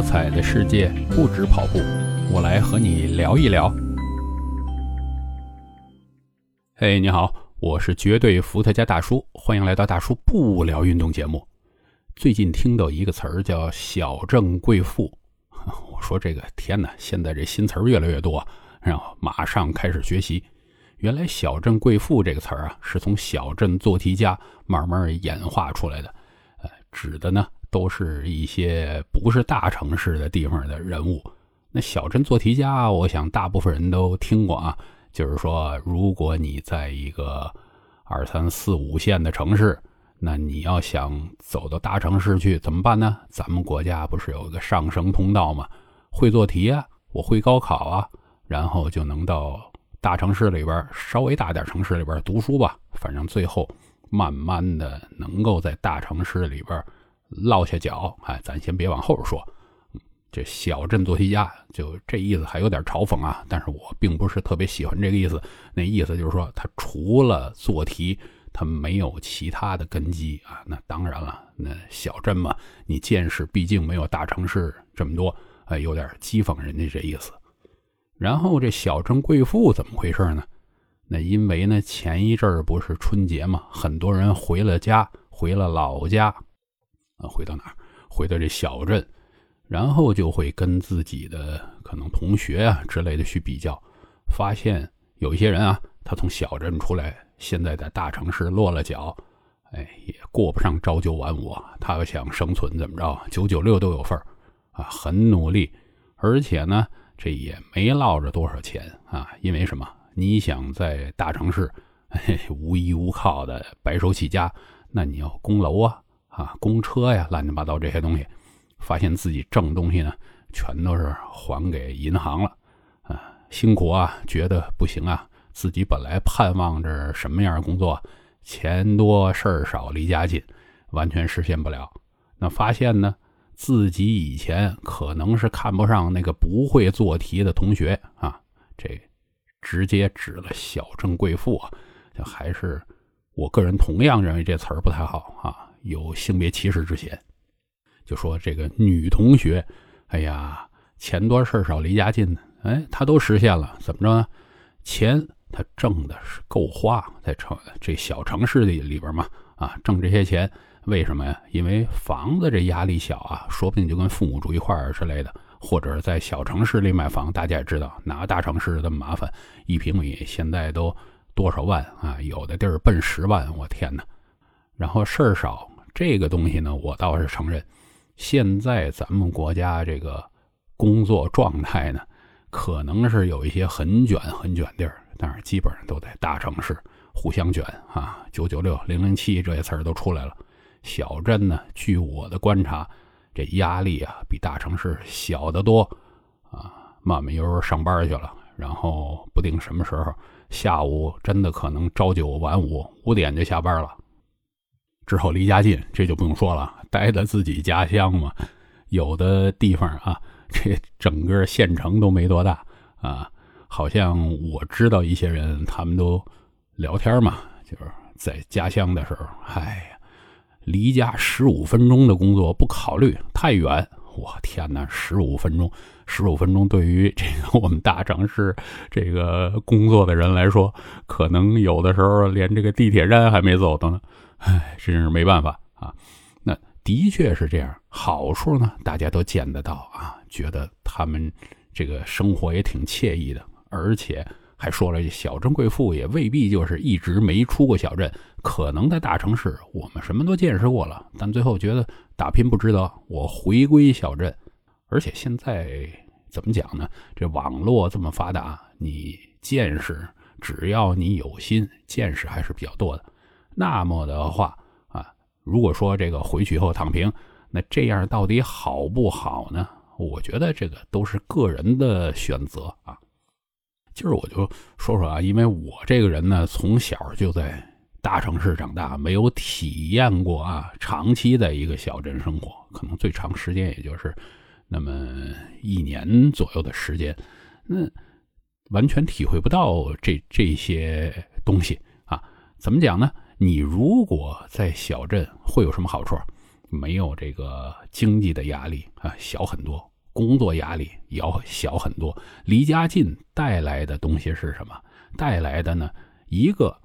多彩的世界不止跑步，我来和你聊一聊。嘿，你好，我是绝对伏特加大叔，欢迎来到大叔不聊运动节目。最近听到一个词儿叫“小镇贵妇”，我说这个天哪，现在这新词儿越来越多，然后马上开始学习。原来“小镇贵妇”这个词儿啊，是从小镇做题家慢慢演化出来的，呃，指的呢。都是一些不是大城市的地方的人物。那小镇做题家，我想大部分人都听过啊。就是说，如果你在一个二三四五线的城市，那你要想走到大城市去，怎么办呢？咱们国家不是有一个上升通道吗？会做题啊，我会高考啊，然后就能到大城市里边，稍微大点城市里边读书吧。反正最后慢慢的能够在大城市里边。落下脚，哎，咱先别往后说。这小镇做题家，就这意思，还有点嘲讽啊。但是我并不是特别喜欢这个意思。那意思就是说，他除了做题，他没有其他的根基啊。那当然了，那小镇嘛，你见识毕竟没有大城市这么多，哎，有点讥讽人家这意思。然后这小镇贵妇怎么回事呢？那因为呢，前一阵儿不是春节嘛，很多人回了家，回了老家。啊，回到哪儿？回到这小镇，然后就会跟自己的可能同学啊之类的去比较，发现有一些人啊，他从小镇出来，现在在大城市落了脚，哎，也过不上朝九晚五。他要想生存，怎么着，九九六都有份儿啊，很努力，而且呢，这也没落着多少钱啊。因为什么？你想在大城市无依无靠的白手起家，那你要供楼啊。啊，公车呀，乱七八糟这些东西，发现自己挣东西呢，全都是还给银行了，啊，辛苦啊，觉得不行啊，自己本来盼望着什么样的工作，钱多事儿少离家近，完全实现不了。那发现呢，自己以前可能是看不上那个不会做题的同学啊，这直接指了小镇贵妇啊，还是我个人同样认为这词儿不太好啊。有性别歧视之嫌，就说这个女同学，哎呀，钱多事少离家近呢，哎，她都实现了，怎么着呢？钱她挣的是够花，在城这小城市里里边嘛，啊，挣这些钱，为什么呀？因为房子这压力小啊，说不定就跟父母住一块儿之类的，或者在小城市里买房，大家也知道，哪个大城市这么麻烦，一平米现在都多少万啊？有的地儿奔十万，我天哪！然后事儿少。这个东西呢，我倒是承认，现在咱们国家这个工作状态呢，可能是有一些很卷很卷地儿，但是基本上都在大城市互相卷啊，九九六、零零七这些词儿都出来了。小镇呢，据我的观察，这压力啊比大城市小得多啊，慢慢悠悠上班去了，然后不定什么时候下午真的可能朝九晚五，五点就下班了。之后离家近，这就不用说了，待在自己家乡嘛。有的地方啊，这整个县城都没多大啊。好像我知道一些人，他们都聊天嘛，就是在家乡的时候，哎呀，离家十五分钟的工作不考虑，太远。我天哪，十五分钟，十五分钟对于这个我们大城市这个工作的人来说，可能有的时候连这个地铁站还没走到呢。唉，真是没办法啊。那的确是这样，好处呢，大家都见得到啊，觉得他们这个生活也挺惬意的，而且还说了，小镇贵妇也未必就是一直没出过小镇，可能在大城市我们什么都见识过了，但最后觉得打拼不值得，我回归小镇。而且现在怎么讲呢？这网络这么发达，你见识，只要你有心，见识还是比较多的。那么的话啊，如果说这个回去以后躺平，那这样到底好不好呢？我觉得这个都是个人的选择啊。今儿我就说说啊，因为我这个人呢，从小就在大城市长大，没有体验过啊长期在一个小镇生活，可能最长时间也就是那么一年左右的时间，那完全体会不到这这些东西啊。怎么讲呢？你如果在小镇会有什么好处？没有这个经济的压力啊，小很多。工作压力也要小很多。离家近带来的东西是什么？带来的呢？一个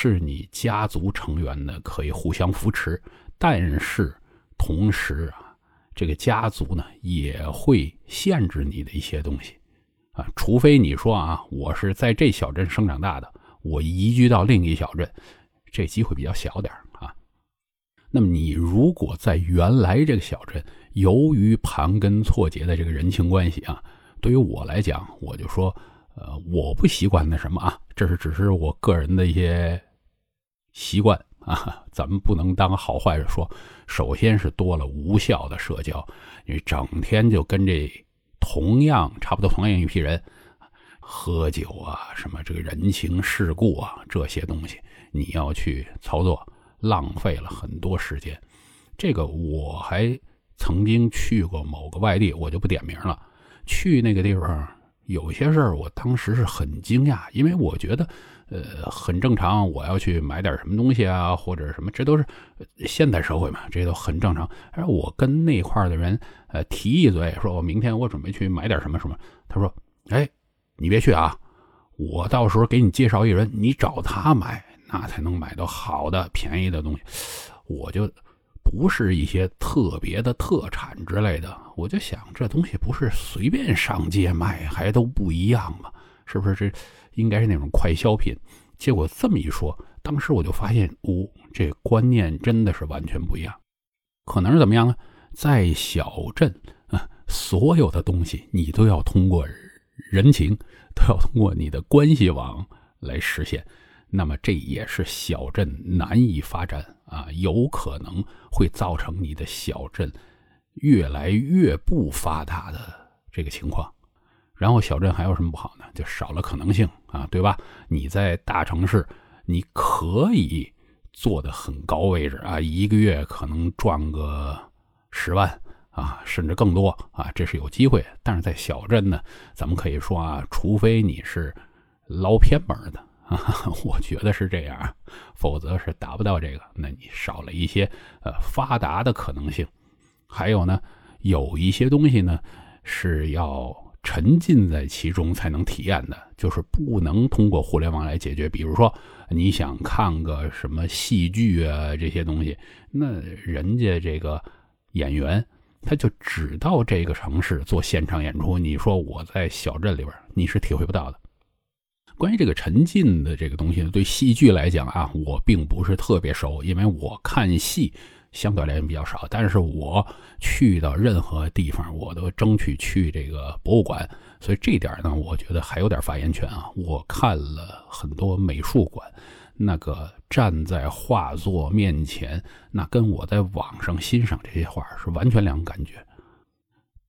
是你家族成员呢可以互相扶持，但是同时啊，这个家族呢也会限制你的一些东西啊，除非你说啊，我是在这小镇生长大的，我移居到另一小镇，这机会比较小点啊。那么你如果在原来这个小镇，由于盘根错节的这个人情关系啊，对于我来讲，我就说，呃，我不习惯那什么啊，这是只是我个人的一些习惯啊，咱们不能当好坏的说。首先是多了无效的社交，你整天就跟这同样差不多同样一批人喝酒啊，什么这个人情世故啊这些东西，你要去操作。浪费了很多时间，这个我还曾经去过某个外地，我就不点名了。去那个地方，有些事儿我当时是很惊讶，因为我觉得，呃，很正常。我要去买点什么东西啊，或者什么，这都是现代社会嘛，这都很正常。而我跟那块的人，呃，提一嘴，说我明天我准备去买点什么什么。他说：“哎，你别去啊，我到时候给你介绍一人，你找他买。”那才能买到好的、便宜的东西。我就不是一些特别的特产之类的，我就想这东西不是随便上街卖，还都不一样吗？是不是这应该是那种快消品？结果这么一说，当时我就发现，哦，这观念真的是完全不一样。可能是怎么样呢？在小镇啊，所有的东西你都要通过人情，都要通过你的关系网来实现。那么这也是小镇难以发展啊，有可能会造成你的小镇越来越不发达的这个情况。然后小镇还有什么不好呢？就少了可能性啊，对吧？你在大城市，你可以做的很高位置啊，一个月可能赚个十万啊，甚至更多啊，这是有机会。但是在小镇呢，咱们可以说啊，除非你是捞偏门的。我觉得是这样，否则是达不到这个。那你少了一些呃发达的可能性。还有呢，有一些东西呢是要沉浸在其中才能体验的，就是不能通过互联网来解决。比如说，你想看个什么戏剧啊这些东西，那人家这个演员他就只到这个城市做现场演出。你说我在小镇里边，你是体会不到的。关于这个沉浸的这个东西呢，对戏剧来讲啊，我并不是特别熟，因为我看戏相对来讲比较少。但是我去到任何地方，我都争取去这个博物馆，所以这点呢，我觉得还有点发言权啊。我看了很多美术馆，那个站在画作面前，那跟我在网上欣赏这些画是完全两种感觉。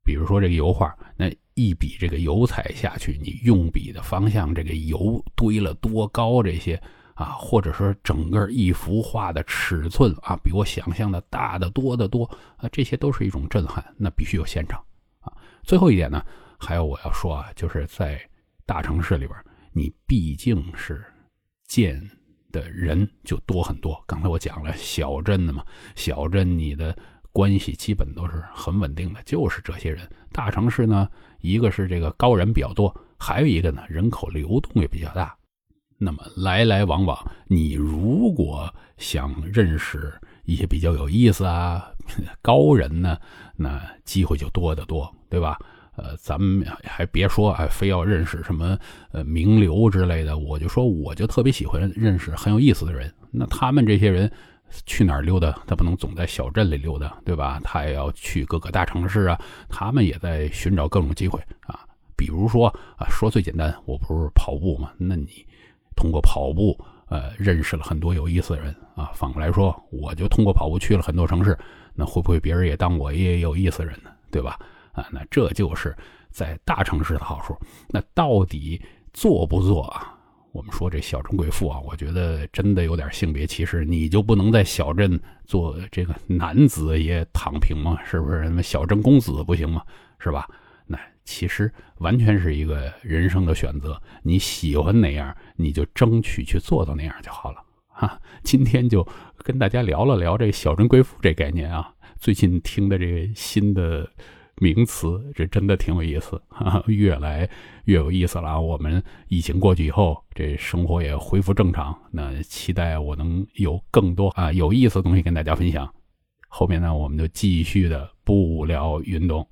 比如说这个油画，那。一笔这个油彩下去，你用笔的方向，这个油堆了多高，这些啊，或者说整个一幅画的尺寸啊，比我想象的大的多得多啊，这些都是一种震撼。那必须有现场啊。最后一点呢，还有我要说啊，就是在大城市里边，你毕竟是见的人就多很多。刚才我讲了小镇的嘛，小镇你的。关系基本都是很稳定的，就是这些人。大城市呢，一个是这个高人比较多，还有一个呢，人口流动也比较大。那么来来往往，你如果想认识一些比较有意思啊 高人呢，那机会就多得多，对吧？呃，咱们还别说啊，非要认识什么呃名流之类的，我就说我就特别喜欢认识很有意思的人。那他们这些人。去哪儿溜达？他不能总在小镇里溜达，对吧？他也要去各个大城市啊。他们也在寻找各种机会啊。比如说啊，说最简单，我不是跑步嘛？那你通过跑步，呃，认识了很多有意思的人啊。反过来说，我就通过跑步去了很多城市，那会不会别人也当我也有意思的人呢？对吧？啊，那这就是在大城市的好处。那到底做不做啊？我们说这小镇贵妇啊，我觉得真的有点性别歧视。你就不能在小镇做这个男子也躺平吗？是不是？什么小镇公子不行吗？是吧？其实完全是一个人生的选择。你喜欢哪样，你就争取去做到那样就好了。哈，今天就跟大家聊了聊这小镇贵妇这概念啊。最近听的这个新的名词，这真的挺有意思，哈越来越有意思了啊！我们疫情过去以后，这生活也恢复正常，那期待我能有更多啊有意思的东西跟大家分享。后面呢，我们就继续的不聊运动。